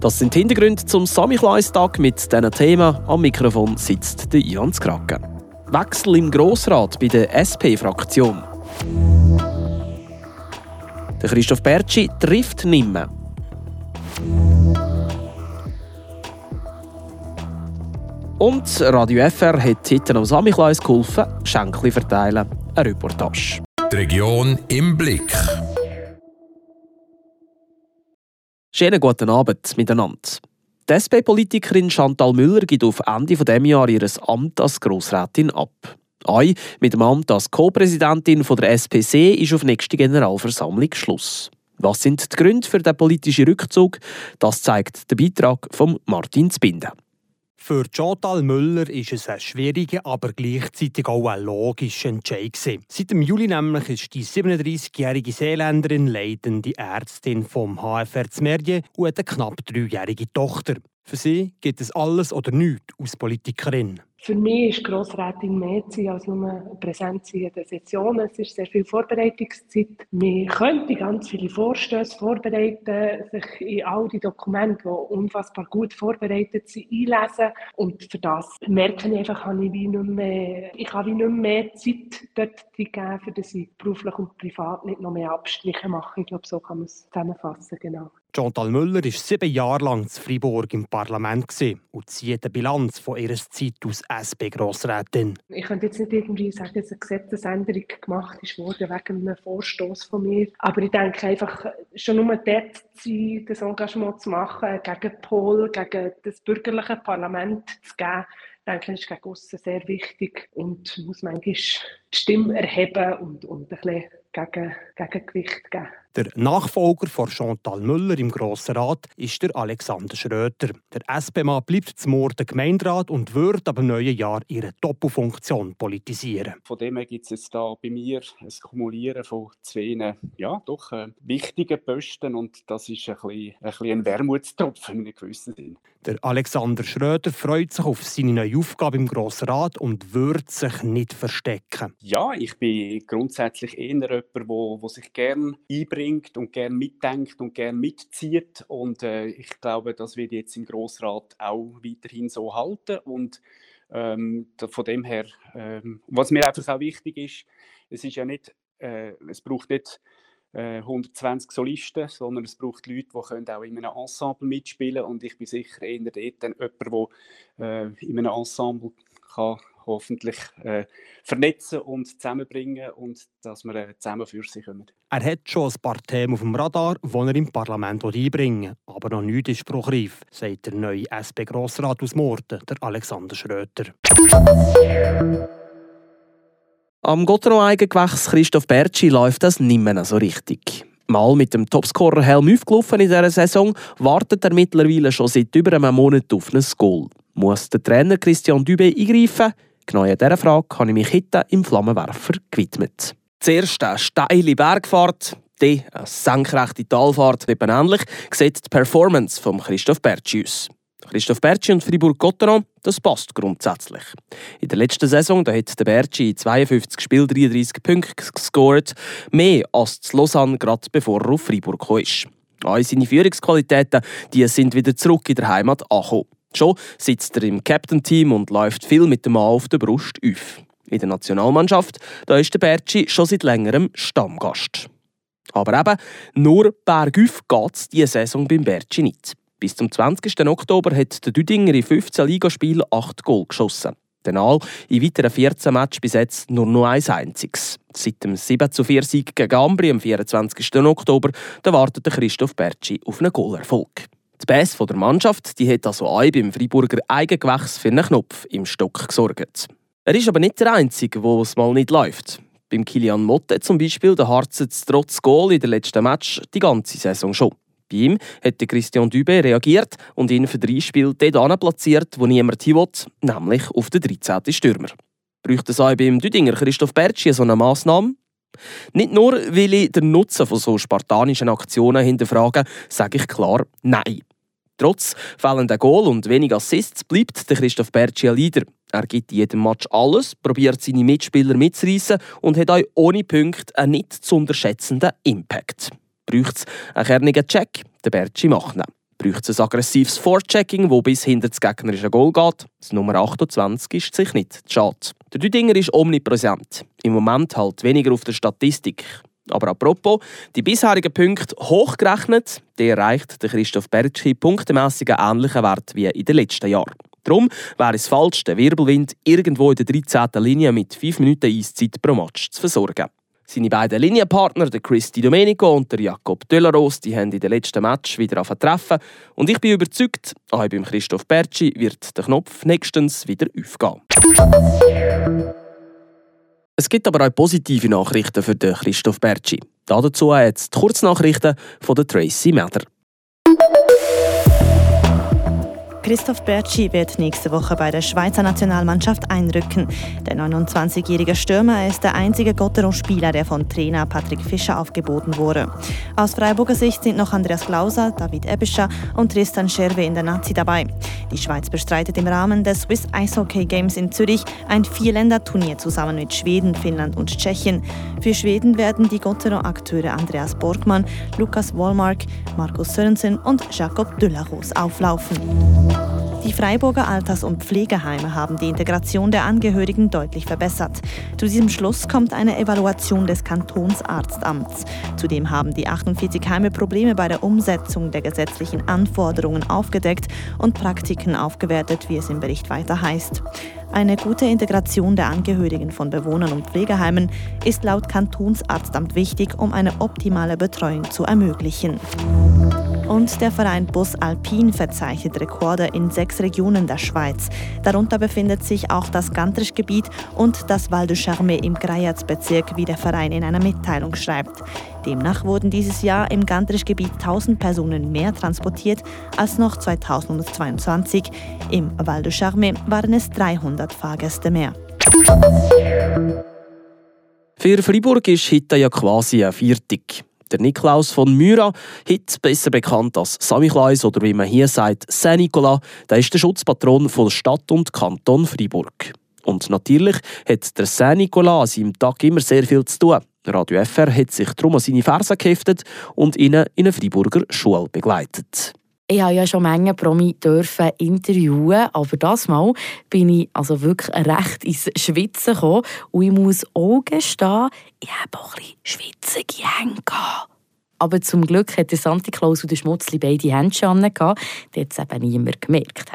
Das sind Hintergründe zum Samichlaistag mit diesen Themen. Am Mikrofon sitzt der Ivan Skrake. Wechsel im Grossrat bei der SP-Fraktion. Der Christoph Bertschi trifft nimmer. Und Radio FR hat heute am Samichlais geholfen, Schenkli verteilen. Eine Reportage. Die Region im Blick. Schönen guten Abend miteinander. Die SP-Politikerin Chantal Müller gibt auf Ende dieses Jahres ihr Amt als Grossrätin ab. Ei, mit dem Amt als Co-Präsidentin der SPC ist auf nächste Generalversammlung Schluss. Was sind die Gründe für den politischen Rückzug? Das zeigt der Beitrag von Martin Zbinden. Für Chantal Müller ist es ein schwieriger, aber gleichzeitig auch ein logischer Entscheid. Seit dem Juli nämlich ist die 37-jährige Seeländerin leitende Ärztin vom HFR Zmerje und hat eine knapp dreijährige Tochter. Für sie geht es alles oder nichts als Politikerin. Für mich ist Grossrätin mehr sein als nur Präsenz in den Sessionen. Es ist sehr viel Vorbereitungszeit. Man könnte ganz viele Vorstöße vorbereiten, sich in all die Dokumente, die unfassbar gut vorbereitet sind, einlesen. Und für das merke ich einfach, habe ich, wie nicht mehr, ich habe wie nicht mehr Zeit dort geben, für dass ich beruflich und privat nicht noch mehr Abstriche mache. Ich glaube, so kann man es zusammenfassen, genau. Chantal Müller war sieben Jahre lang in Freiburg im Parlament und zieht eine Bilanz von ihrer Zeit als SP-Grossrätin. Ich könnte jetzt nicht irgendwie sagen, dass eine Gesetzesänderung gemacht worden wegen einem Vorstoß von mir. Aber ich denke einfach, schon nur dort zu sein, das Engagement zu machen, gegen Pol, gegen das bürgerliche Parlament zu geben, denke ich, ist gegen aussen sehr wichtig und muss manchmal Stimme erheben und, und ein bisschen gegen, Gegengewicht geben. Der Nachfolger von Chantal Müller im Grossen Rat ist der Alexander Schröter. Der SP-Mann bleibt zum Morden Gemeinderat und wird ab dem neuen Jahr ihre Doppelfunktion politisieren. Von dem her gibt es jetzt da bei mir ein Kumulieren von zwei ja, doch äh, wichtigen Posten und das ist ein bisschen ein, bisschen ein Wermutstropfen in einem gewissen Sinn. Der Alexander Schröder freut sich auf seine neue Aufgabe im Grossen Rat und wird sich nicht verstecken. Ja, ich bin grundsätzlich eher jemand, der sich gerne einbringt und gerne mitdenkt und gerne mitzieht. Und äh, ich glaube, das wird jetzt im Grossrat auch weiterhin so halten. Und ähm, von dem her, ähm, was mir einfach auch wichtig ist, es ist ja nicht, äh, es braucht nicht äh, 120 Solisten, sondern es braucht Leute, die können auch in einem Ensemble mitspielen und ich bin sicher eher dort jemand, der äh, in einem Ensemble kann hoffentlich äh, vernetzen und zusammenbringen und dass wir äh, zusammen für sie kommen. Er hat schon ein paar Themen auf dem Radar, die er im Parlament einbringen will. Aber noch nichts ist spruchreif, sagt der neue SP-Grossrat aus Morden, der Alexander Schröter. Am Gotteron-Eigengewächs Christoph Bertschi läuft das nicht mehr so richtig. Mal mit dem Topscorer Helm aufgelaufen in dieser Saison, wartet er mittlerweile schon seit über einem Monat auf ein Goal. Muss der Trainer Christian Dübe eingreifen? Genau in dieser Frage habe ich mich heute im Flammenwerfer gewidmet. Zuerst eine steile Bergfahrt, dann eine senkrechte Talfahrt. Eben ähnlich sieht die Performance von Christoph Bertschi aus. Christoph Bertschi und Fribourg-Gotteron, das passt grundsätzlich. In der letzten Saison da hat der Bertschi 52 Spiele 33 Punkte gescored, mehr als zu Lausanne, gerade bevor er auf Fribourg kam. All seine Führungsqualitäten die sind wieder zurück in der Heimat angekommen. Schon sitzt er im Captain-Team und läuft viel mit dem Mann auf der Brust auf. In der Nationalmannschaft da ist der Bertschi schon seit längerem Stammgast. Aber eben, nur bergauf geht es diese Saison beim Bertschi nicht. Bis zum 20. Oktober hat der Düdinger in 15 Ligaspielen 8 Goal geschossen. Danach in weiteren 14 Matches bis jetzt nur noch ein einziges. Seit dem 7 zu 4 Sieg gegen Ambri am 24. Oktober da wartet Christoph Bertschi auf einen Goalerfolg. Die Bass der Mannschaft die hat also auch beim Freiburger Eigengewächs für einen Knopf im Stock gesorgt. Er ist aber nicht der Einzige, wo es mal nicht läuft. Beim Kilian Motte zum Beispiel, der harzt trotz Goal in der letzten Match die ganze Saison schon. Bei ihm hat Christian Dübe reagiert und ihn für drei Spiele dort platziert, wo niemand hin will, nämlich auf den 13. Stürmer. Braucht es auch beim Düdinger Christoph Bertschi so eine Massnahme? Nicht nur, weil ich den Nutzen von so spartanischen Aktionen hinterfrage, sage ich klar Nein. Trotz fehlender Goal und wenig Assists bleibt der Christoph Bertschi Leader. Er gibt in jedem Match alles, probiert seine Mitspieler mitzureißen und hat auch ohne Punkte einen nicht zu unterschätzenden Impact. Braucht es einen kernigen Check? Der Bertschi macht ihn. braucht es ein aggressives Forechecking, das bis hinter das gegnerische Goal geht. Das Nummer 28 ist sich nicht schade. Der Düdinger ist omnipräsent. Im Moment halt weniger auf der Statistik. Aber apropos, die bisherigen Punkte hochgerechnet, der erreicht der Christoph Bertschi punktemässig einen ähnlichen Wert wie in den letzten Jahren. Darum wäre es falsch, den Wirbelwind irgendwo in der 13. Linie mit 5 Minuten Eiszeit pro Match zu versorgen. Seine beiden Linienpartner, der Chris Di Domenico und der Jakob Delaros, die haben in den letzten Match wieder treffen. Und ich bin überzeugt, auch beim Christoph Bertschi wird der Knopf nächstens wieder aufgehen. Es gibt aber auch positive Nachrichten für den Christoph Bertschi. Dazu jetzt die Kurznachrichten von Tracy Meder. Christoph Bertschi wird nächste Woche bei der Schweizer Nationalmannschaft einrücken. Der 29-jährige Stürmer ist der einzige Gottero-Spieler, der von Trainer Patrick Fischer aufgeboten wurde. Aus Freiburger Sicht sind noch Andreas Glauser, David Ebischer und Tristan Scherwe in der Nazi dabei. Die Schweiz bestreitet im Rahmen des Swiss Ice Games in Zürich ein Vierländer-Turnier zusammen mit Schweden, Finnland und Tschechien. Für Schweden werden die Gottero-Akteure Andreas Borgmann, Lukas Wollmark, Markus Sörensen und Jakob Düllerus auflaufen. Die Freiburger Alters- und Pflegeheime haben die Integration der Angehörigen deutlich verbessert. Zu diesem Schluss kommt eine Evaluation des Kantonsarztamts. Zudem haben die 48 Heime Probleme bei der Umsetzung der gesetzlichen Anforderungen aufgedeckt und Praktiken aufgewertet, wie es im Bericht weiter heißt. Eine gute Integration der Angehörigen von Bewohnern und Pflegeheimen ist laut Kantonsarztamt wichtig, um eine optimale Betreuung zu ermöglichen. Und der Verein Bus Alpin verzeichnet Rekorde in sechs Regionen der Schweiz. Darunter befindet sich auch das Gantrisch-Gebiet und das Val de Charme im Greiertsbezirk, wie der Verein in einer Mitteilung schreibt. Demnach wurden dieses Jahr im Gantrisch-Gebiet 1000 Personen mehr transportiert als noch 2022. Im Val de Charme waren es 300 Fahrgäste mehr. Für Freiburg ist heute ja quasi ein Viertig. Der Niklaus von Myra, heute besser bekannt als Samichlaus oder wie man hier sagt, Saint Nicolas, der ist der Schutzpatron von Stadt und Kanton Freiburg. Und natürlich hat der Saint Nicolas an seinem Tag immer sehr viel zu tun. Radio FR hat sich darum an seine Fersen geheftet und ihn in eine Freiburger Schule begleitet. Ich habe ja schon Menge Promi dürfen interviewen, aber das Mal bin ich also wirklich recht ins Schwitzen gekommen. Und ich muss auch gestehen, ich habe auch ein bisschen schwitzige Hände gehabt. Aber zum Glück hat der Santa Claus und der Schmutzli beide Händchen. Das hat es eben niemand gemerkt.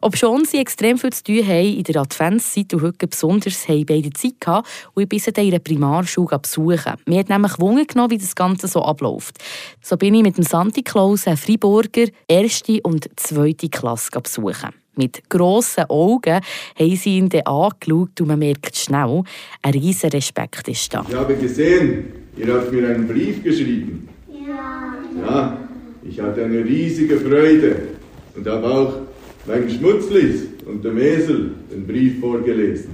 Ob schon sie extrem viel zu tun haben in der Adventszeit und heute besonders haben beide Zeit gehabt und ich bis in ihre Primarschule besuchen. Mir hat nämlich Wunder genommen, wie das Ganze so abläuft. So bin ich mit dem Santa Claus einen Freiburger erste und zweite Klasse besuchen. Mit grossen Augen haben sie ihn dann angeschaut und man merkt schnell, ein riesiger Respekt ist da. Ich habe gesehen, ihr habt mir einen Brief geschrieben. Ja, ich hatte eine riesige Freude und habe auch meinen Schmutzlis und dem Esel den Brief vorgelesen.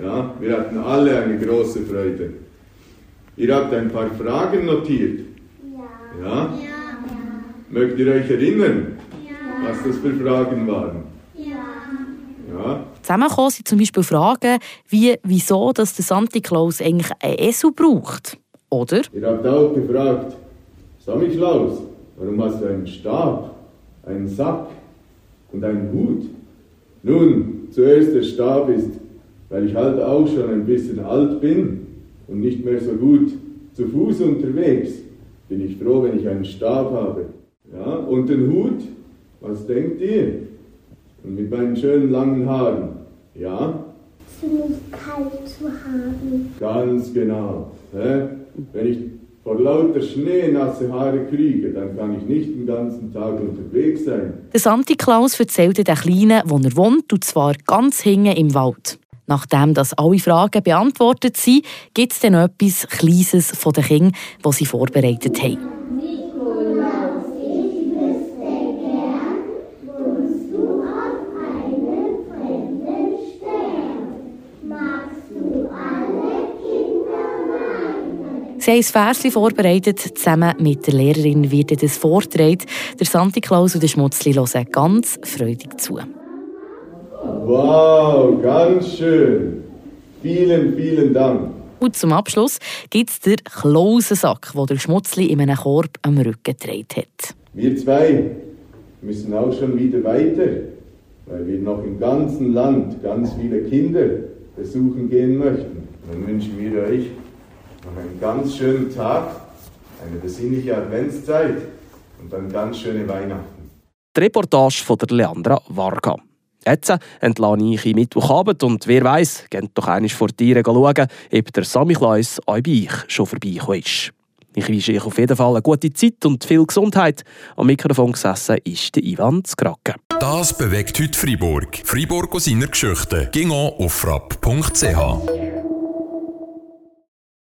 Ja, wir hatten alle eine große Freude. Ihr habt ein paar Fragen notiert. Ja? ja? Mögt ihr euch erinnern, was das für Fragen waren? Ja. Zusammengekommen sind zum Beispiel Fragen wie, wieso dass der Santa Claus eigentlich einen Esel braucht. Oder? Ihr habt auch gefragt, Samichlaus, warum hast du einen Stab, einen Sack und einen Hut? Nun, zuerst der Stab ist, weil ich halt auch schon ein bisschen alt bin und nicht mehr so gut zu Fuß unterwegs, bin ich froh, wenn ich einen Stab habe. Ja, und den Hut, was denkt ihr? Und mit meinen schönen langen Haaren, ja? Ziemlich kalt zu haben. Ganz genau. Hä? Wenn ich vor lauter Schnee nasse Haare kriege, dann kann ich nicht den ganzen Tag unterwegs sein. Der Santi Klaus erzählte den Kleinen, wo er wohnt, und zwar ganz hinten im Wald. Nachdem das alle Fragen beantwortet sind, gibt es dann etwas Kleines von den Kindern, das sie vorbereitet haben. Sie haben ein Versli vorbereitet, zusammen mit der Lehrerin wird das vortragen. Der Santi Claus und der Schmutzli hören ganz freudig zu. Wow, ganz schön. Vielen, vielen Dank. Und zum Abschluss gibt es den Klausensack, den der Schmutzli in einem Korb am Rücken getragen hat. Wir zwei müssen auch schon wieder weiter, weil wir noch im ganzen Land ganz viele Kinder besuchen gehen möchten. Dann wünschen wir euch noch einen ganz schönen Tag, eine besinnliche Adventszeit und dann ganz schöne Weihnachten. Die Reportage von der Leandra Varga. Jetzt entlasse ich in Mittwochabend und wer weiß, geht doch einmal vor Tieren schauen, ob der Sammy Klaus auch bei euch schon vorbeigekommen ist. Ich wünsche euch auf jeden Fall eine gute Zeit und viel Gesundheit. Am Mikrofon gesessen ist der Ivan Skrake. Das bewegt heute Freiburg. Freiburg aus seiner Geschichte. Ging auf frapp.ch.